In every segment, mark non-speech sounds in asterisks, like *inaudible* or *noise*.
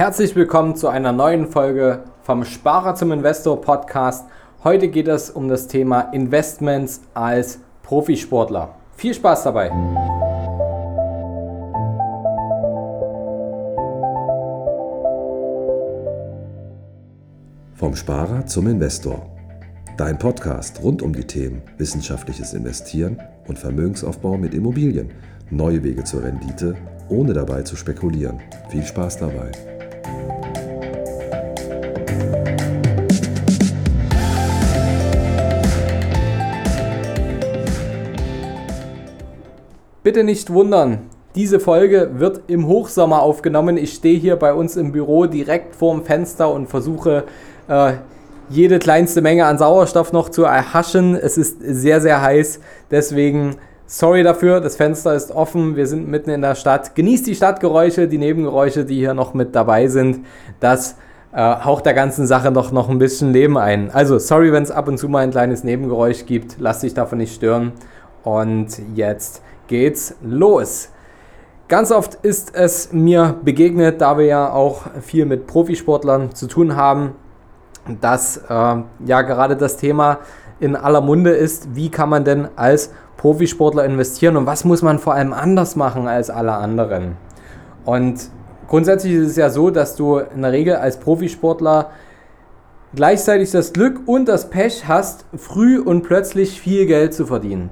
Herzlich willkommen zu einer neuen Folge vom Sparer zum Investor Podcast. Heute geht es um das Thema Investments als Profisportler. Viel Spaß dabei! Vom Sparer zum Investor. Dein Podcast rund um die Themen wissenschaftliches Investieren und Vermögensaufbau mit Immobilien. Neue Wege zur Rendite, ohne dabei zu spekulieren. Viel Spaß dabei. Bitte nicht wundern, diese Folge wird im Hochsommer aufgenommen. Ich stehe hier bei uns im Büro direkt vorm Fenster und versuche äh, jede kleinste Menge an Sauerstoff noch zu erhaschen. Es ist sehr, sehr heiß. Deswegen sorry dafür, das Fenster ist offen. Wir sind mitten in der Stadt. Genießt die Stadtgeräusche, die Nebengeräusche, die hier noch mit dabei sind. Das äh, haucht der ganzen Sache doch noch ein bisschen Leben ein. Also sorry, wenn es ab und zu mal ein kleines Nebengeräusch gibt. Lass dich davon nicht stören. Und jetzt geht's los. Ganz oft ist es mir begegnet, da wir ja auch viel mit Profisportlern zu tun haben, dass äh, ja gerade das Thema in aller Munde ist, wie kann man denn als Profisportler investieren und was muss man vor allem anders machen als alle anderen. Und grundsätzlich ist es ja so, dass du in der Regel als Profisportler gleichzeitig das Glück und das Pech hast, früh und plötzlich viel Geld zu verdienen.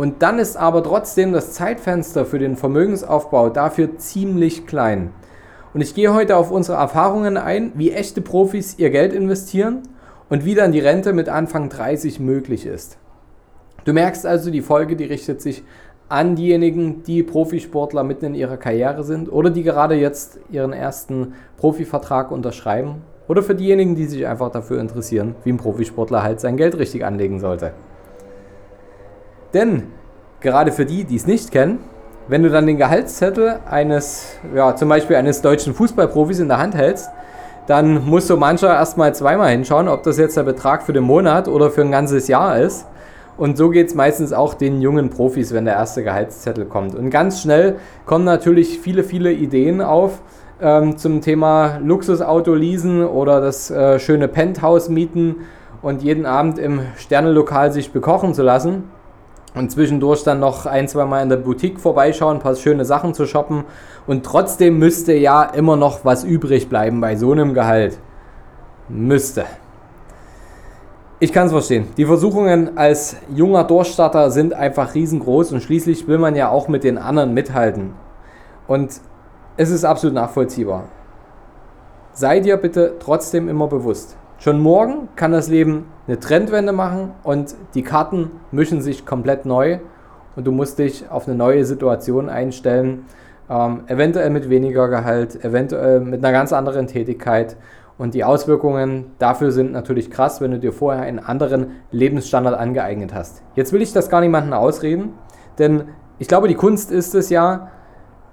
Und dann ist aber trotzdem das Zeitfenster für den Vermögensaufbau dafür ziemlich klein. Und ich gehe heute auf unsere Erfahrungen ein, wie echte Profis ihr Geld investieren und wie dann die Rente mit Anfang 30 möglich ist. Du merkst also, die Folge, die richtet sich an diejenigen, die Profisportler mitten in ihrer Karriere sind oder die gerade jetzt ihren ersten Profivertrag unterschreiben oder für diejenigen, die sich einfach dafür interessieren, wie ein Profisportler halt sein Geld richtig anlegen sollte. Denn gerade für die, die es nicht kennen, wenn du dann den Gehaltszettel eines, ja, zum Beispiel eines deutschen Fußballprofis in der Hand hältst, dann muss so mancher erstmal zweimal hinschauen, ob das jetzt der Betrag für den Monat oder für ein ganzes Jahr ist. Und so geht es meistens auch den jungen Profis, wenn der erste Gehaltszettel kommt. Und ganz schnell kommen natürlich viele, viele Ideen auf ähm, zum Thema Luxusauto leasen oder das äh, schöne Penthouse mieten und jeden Abend im Sternelokal sich bekochen zu lassen und zwischendurch dann noch ein, zwei Mal in der Boutique vorbeischauen, ein paar schöne Sachen zu shoppen und trotzdem müsste ja immer noch was übrig bleiben bei so einem Gehalt. Müsste. Ich kann es verstehen. Die Versuchungen als junger Durchstarter sind einfach riesengroß und schließlich will man ja auch mit den anderen mithalten. Und es ist absolut nachvollziehbar. Sei dir bitte trotzdem immer bewusst. Schon morgen kann das Leben eine Trendwende machen und die Karten mischen sich komplett neu und du musst dich auf eine neue Situation einstellen. Ähm, eventuell mit weniger Gehalt, eventuell mit einer ganz anderen Tätigkeit. Und die Auswirkungen dafür sind natürlich krass, wenn du dir vorher einen anderen Lebensstandard angeeignet hast. Jetzt will ich das gar niemandem ausreden, denn ich glaube, die Kunst ist es ja,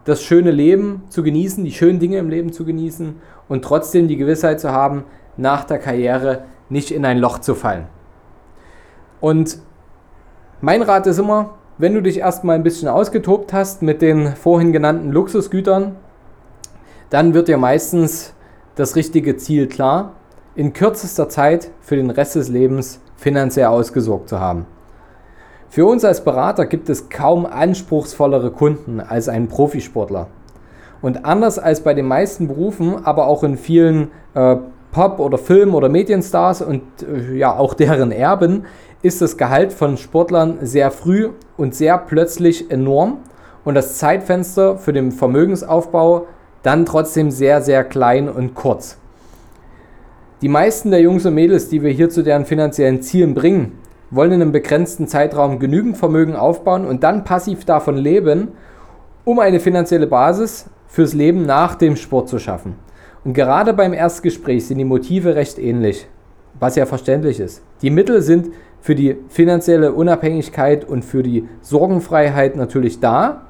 das schöne Leben zu genießen, die schönen Dinge im Leben zu genießen und trotzdem die Gewissheit zu haben, nach der Karriere nicht in ein Loch zu fallen. Und mein Rat ist immer, wenn du dich erstmal ein bisschen ausgetobt hast mit den vorhin genannten Luxusgütern, dann wird dir meistens das richtige Ziel klar, in kürzester Zeit für den Rest des Lebens finanziell ausgesorgt zu haben. Für uns als Berater gibt es kaum anspruchsvollere Kunden als einen Profisportler. Und anders als bei den meisten Berufen, aber auch in vielen äh, Pop- oder Film- oder Medienstars und äh, ja auch deren Erben ist das Gehalt von Sportlern sehr früh und sehr plötzlich enorm und das Zeitfenster für den Vermögensaufbau dann trotzdem sehr, sehr klein und kurz. Die meisten der Jungs und Mädels, die wir hier zu deren finanziellen Zielen bringen, wollen in einem begrenzten Zeitraum genügend Vermögen aufbauen und dann passiv davon leben, um eine finanzielle Basis fürs Leben nach dem Sport zu schaffen. Und gerade beim Erstgespräch sind die Motive recht ähnlich, was ja verständlich ist. Die Mittel sind für die finanzielle Unabhängigkeit und für die Sorgenfreiheit natürlich da.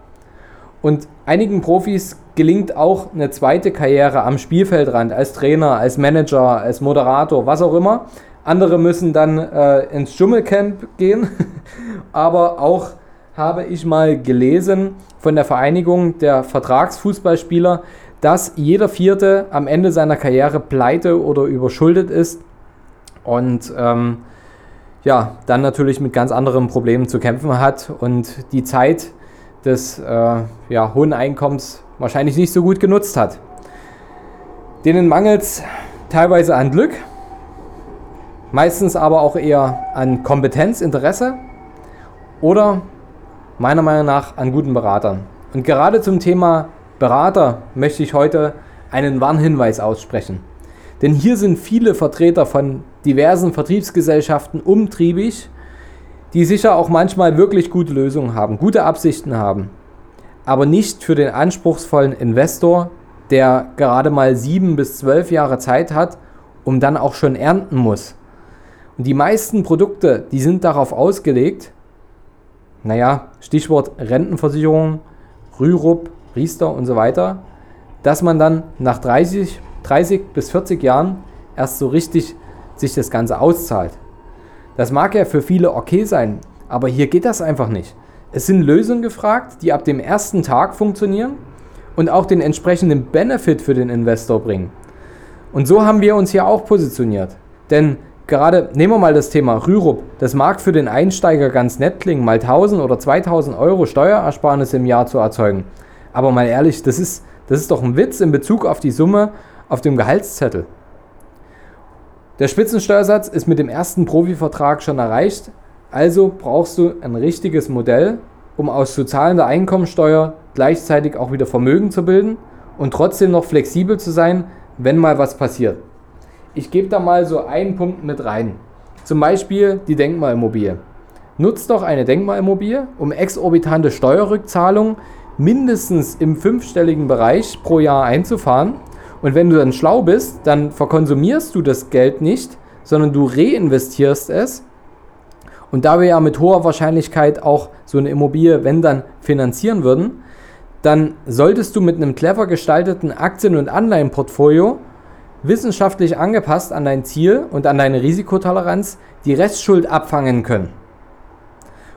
Und einigen Profis gelingt auch eine zweite Karriere am Spielfeldrand als Trainer, als Manager, als Moderator, was auch immer. Andere müssen dann äh, ins Dschungelcamp gehen. *laughs* Aber auch habe ich mal gelesen von der Vereinigung der Vertragsfußballspieler, dass jeder Vierte am Ende seiner Karriere pleite oder überschuldet ist und ähm, ja, dann natürlich mit ganz anderen Problemen zu kämpfen hat und die Zeit des äh, ja, hohen Einkommens wahrscheinlich nicht so gut genutzt hat. Denen mangelt es teilweise an Glück, meistens aber auch eher an Kompetenz, Interesse oder meiner Meinung nach an guten Beratern. Und gerade zum Thema Berater möchte ich heute einen Warnhinweis aussprechen. Denn hier sind viele Vertreter von diversen Vertriebsgesellschaften umtriebig, die sicher auch manchmal wirklich gute Lösungen haben, gute Absichten haben, aber nicht für den anspruchsvollen Investor, der gerade mal sieben bis zwölf Jahre Zeit hat, um dann auch schon ernten muss. Und die meisten Produkte, die sind darauf ausgelegt, naja, Stichwort Rentenversicherung, Rürup, Riester und so weiter, dass man dann nach 30, 30 bis 40 Jahren erst so richtig sich das Ganze auszahlt. Das mag ja für viele okay sein, aber hier geht das einfach nicht. Es sind Lösungen gefragt, die ab dem ersten Tag funktionieren und auch den entsprechenden Benefit für den Investor bringen. Und so haben wir uns hier auch positioniert. Denn gerade nehmen wir mal das Thema Rürup. Das mag für den Einsteiger ganz nett klingen, mal 1000 oder 2000 Euro Steuerersparnis im Jahr zu erzeugen. Aber mal ehrlich, das ist, das ist doch ein Witz in Bezug auf die Summe auf dem Gehaltszettel. Der Spitzensteuersatz ist mit dem ersten Profivertrag schon erreicht, also brauchst du ein richtiges Modell, um aus zu zahlender Einkommensteuer gleichzeitig auch wieder Vermögen zu bilden und trotzdem noch flexibel zu sein, wenn mal was passiert. Ich gebe da mal so einen Punkt mit rein. Zum Beispiel die Denkmalimmobilie. Nutzt doch eine Denkmalimmobilie, um exorbitante Steuerrückzahlungen mindestens im fünfstelligen Bereich pro Jahr einzufahren. Und wenn du dann schlau bist, dann verkonsumierst du das Geld nicht, sondern du reinvestierst es. Und da wir ja mit hoher Wahrscheinlichkeit auch so eine Immobilie, wenn dann, finanzieren würden, dann solltest du mit einem clever gestalteten Aktien- und Anleihenportfolio wissenschaftlich angepasst an dein Ziel und an deine Risikotoleranz die Restschuld abfangen können.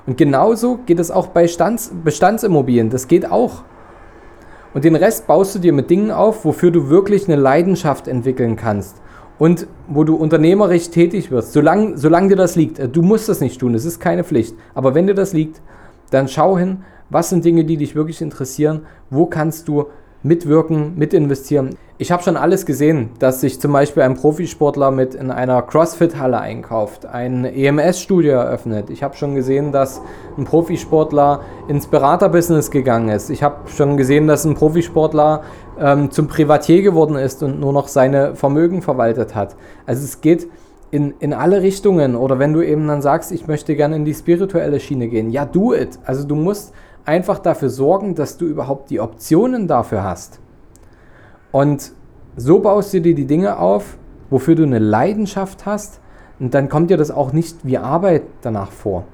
Und genauso geht es auch bei Stands Bestandsimmobilien. Das geht auch. Und den Rest baust du dir mit Dingen auf, wofür du wirklich eine Leidenschaft entwickeln kannst. Und wo du unternehmerisch tätig wirst, solange, solange dir das liegt. Du musst das nicht tun, es ist keine Pflicht. Aber wenn dir das liegt, dann schau hin, was sind Dinge, die dich wirklich interessieren, wo kannst du mitwirken, mitinvestieren. Ich habe schon alles gesehen, dass sich zum Beispiel ein Profisportler mit in einer CrossFit-Halle einkauft, ein EMS-Studio eröffnet. Ich habe schon gesehen, dass ein Profisportler ins Beraterbusiness gegangen ist. Ich habe schon gesehen, dass ein Profisportler ähm, zum Privatier geworden ist und nur noch seine Vermögen verwaltet hat. Also es geht in, in alle Richtungen. Oder wenn du eben dann sagst, ich möchte gerne in die spirituelle Schiene gehen, ja, do it. Also du musst einfach dafür sorgen, dass du überhaupt die Optionen dafür hast. Und so baust du dir die Dinge auf, wofür du eine Leidenschaft hast. Und dann kommt dir das auch nicht wie Arbeit danach vor.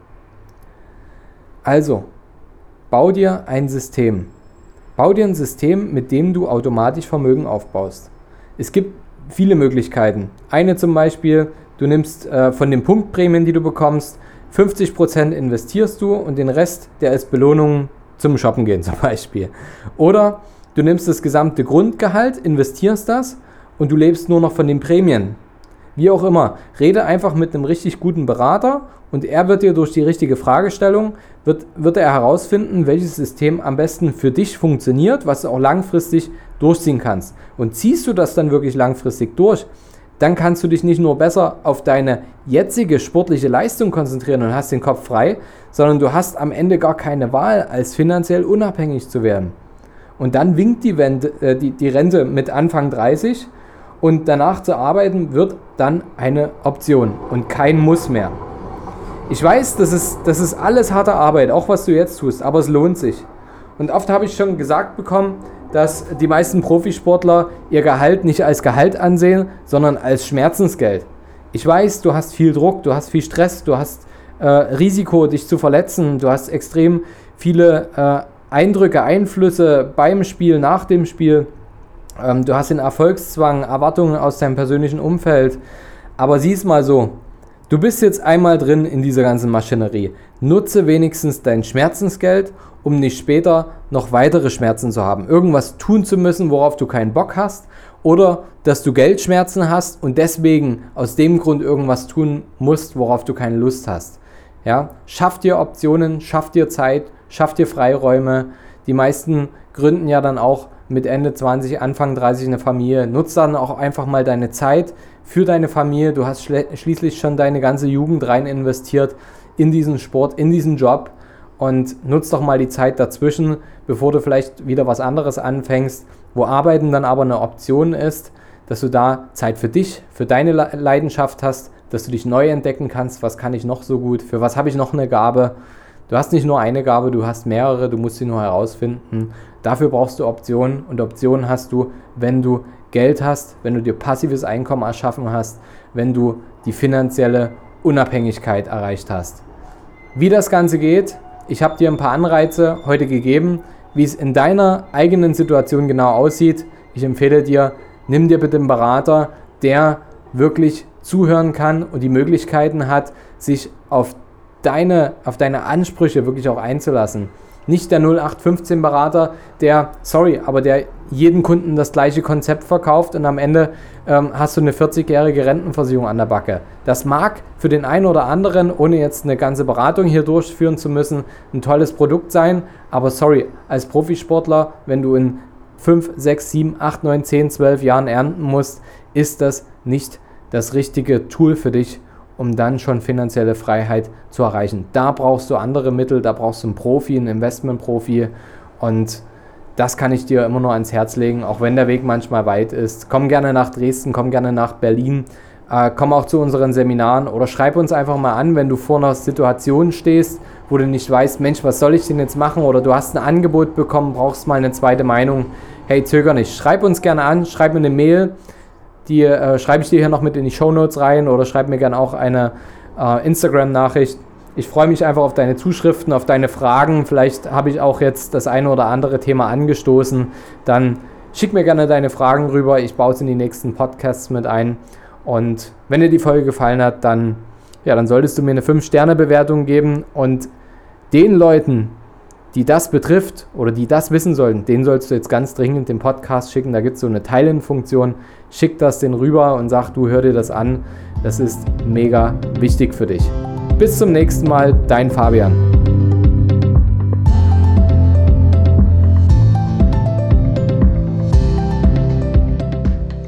Also, bau dir ein System. Bau dir ein System, mit dem du automatisch Vermögen aufbaust. Es gibt viele Möglichkeiten. Eine zum Beispiel, du nimmst äh, von den Punktprämien, die du bekommst, 50% investierst du und den Rest, der ist Belohnung zum Shoppen gehen *laughs* zum Beispiel. Oder Du nimmst das gesamte Grundgehalt, investierst das und du lebst nur noch von den Prämien. Wie auch immer, rede einfach mit einem richtig guten Berater und er wird dir durch die richtige Fragestellung, wird, wird er herausfinden, welches System am besten für dich funktioniert, was du auch langfristig durchziehen kannst. Und ziehst du das dann wirklich langfristig durch, dann kannst du dich nicht nur besser auf deine jetzige sportliche Leistung konzentrieren und hast den Kopf frei, sondern du hast am Ende gar keine Wahl, als finanziell unabhängig zu werden. Und dann winkt die, Wende, äh, die, die Rente mit Anfang 30 und danach zu arbeiten wird dann eine Option und kein Muss mehr. Ich weiß, das ist, das ist alles harte Arbeit, auch was du jetzt tust, aber es lohnt sich. Und oft habe ich schon gesagt bekommen, dass die meisten Profisportler ihr Gehalt nicht als Gehalt ansehen, sondern als Schmerzensgeld. Ich weiß, du hast viel Druck, du hast viel Stress, du hast äh, Risiko, dich zu verletzen, du hast extrem viele äh, Eindrücke, Einflüsse beim Spiel, nach dem Spiel. Ähm, du hast den Erfolgszwang, Erwartungen aus deinem persönlichen Umfeld. Aber sieh es mal so. Du bist jetzt einmal drin in dieser ganzen Maschinerie. Nutze wenigstens dein Schmerzensgeld, um nicht später noch weitere Schmerzen zu haben. Irgendwas tun zu müssen, worauf du keinen Bock hast oder dass du Geldschmerzen hast und deswegen aus dem Grund irgendwas tun musst, worauf du keine Lust hast. Ja, schaff dir Optionen, schaff dir Zeit, schaff dir Freiräume. Die meisten gründen ja dann auch mit Ende 20, Anfang 30 eine Familie. Nutz dann auch einfach mal deine Zeit für deine Familie. Du hast schließlich schon deine ganze Jugend rein investiert in diesen Sport, in diesen Job und nutz doch mal die Zeit dazwischen, bevor du vielleicht wieder was anderes anfängst, wo Arbeiten dann aber eine Option ist, dass du da Zeit für dich, für deine Leidenschaft hast, dass du dich neu entdecken kannst, was kann ich noch so gut, für was habe ich noch eine Gabe. Du hast nicht nur eine Gabe, du hast mehrere, du musst sie nur herausfinden. Dafür brauchst du Optionen und Optionen hast du, wenn du Geld hast, wenn du dir passives Einkommen erschaffen hast, wenn du die finanzielle Unabhängigkeit erreicht hast. Wie das Ganze geht, ich habe dir ein paar Anreize heute gegeben, wie es in deiner eigenen Situation genau aussieht. Ich empfehle dir, nimm dir bitte einen Berater, der wirklich zuhören kann und die Möglichkeiten hat, sich auf deine, auf deine Ansprüche wirklich auch einzulassen. Nicht der 0815-Berater, der, sorry, aber der jeden Kunden das gleiche Konzept verkauft und am Ende ähm, hast du eine 40-jährige Rentenversicherung an der Backe. Das mag für den einen oder anderen, ohne jetzt eine ganze Beratung hier durchführen zu müssen, ein tolles Produkt sein, aber sorry, als Profisportler, wenn du in 5, 6, 7, 8, 9, 10, 12 Jahren ernten musst, ist das nicht das richtige Tool für dich um dann schon finanzielle Freiheit zu erreichen. Da brauchst du andere Mittel, da brauchst du einen Profi, einen Investmentprofi und das kann ich dir immer nur ans Herz legen, auch wenn der Weg manchmal weit ist. Komm gerne nach Dresden, komm gerne nach Berlin, äh, komm auch zu unseren Seminaren oder schreib uns einfach mal an, wenn du vor einer Situation stehst, wo du nicht weißt, Mensch, was soll ich denn jetzt machen oder du hast ein Angebot bekommen, brauchst mal eine zweite Meinung. Hey, zöger nicht, schreib uns gerne an, schreib mir eine Mail die äh, schreibe ich dir hier noch mit in die Show Notes rein oder schreib mir gerne auch eine äh, Instagram-Nachricht. Ich freue mich einfach auf deine Zuschriften, auf deine Fragen. Vielleicht habe ich auch jetzt das eine oder andere Thema angestoßen. Dann schick mir gerne deine Fragen rüber. Ich baue es in die nächsten Podcasts mit ein. Und wenn dir die Folge gefallen hat, dann, ja, dann solltest du mir eine 5-Sterne-Bewertung geben. Und den Leuten, die das betrifft oder die das wissen sollten, denen sollst du jetzt ganz dringend den Podcast schicken. Da gibt es so eine Teilen-Funktion. Schick das den rüber und sag, du hör dir das an. Das ist mega wichtig für dich. Bis zum nächsten Mal, dein Fabian.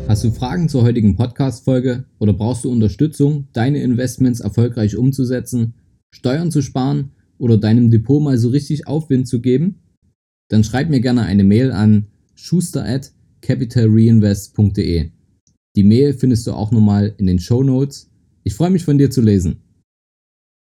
Hast du Fragen zur heutigen Podcast-Folge oder brauchst du Unterstützung, deine Investments erfolgreich umzusetzen, Steuern zu sparen oder deinem Depot mal so richtig Aufwind zu geben? Dann schreib mir gerne eine Mail an schuster at capitalreinvest.de. Die Mail findest du auch nochmal in den Show Notes. Ich freue mich von dir zu lesen.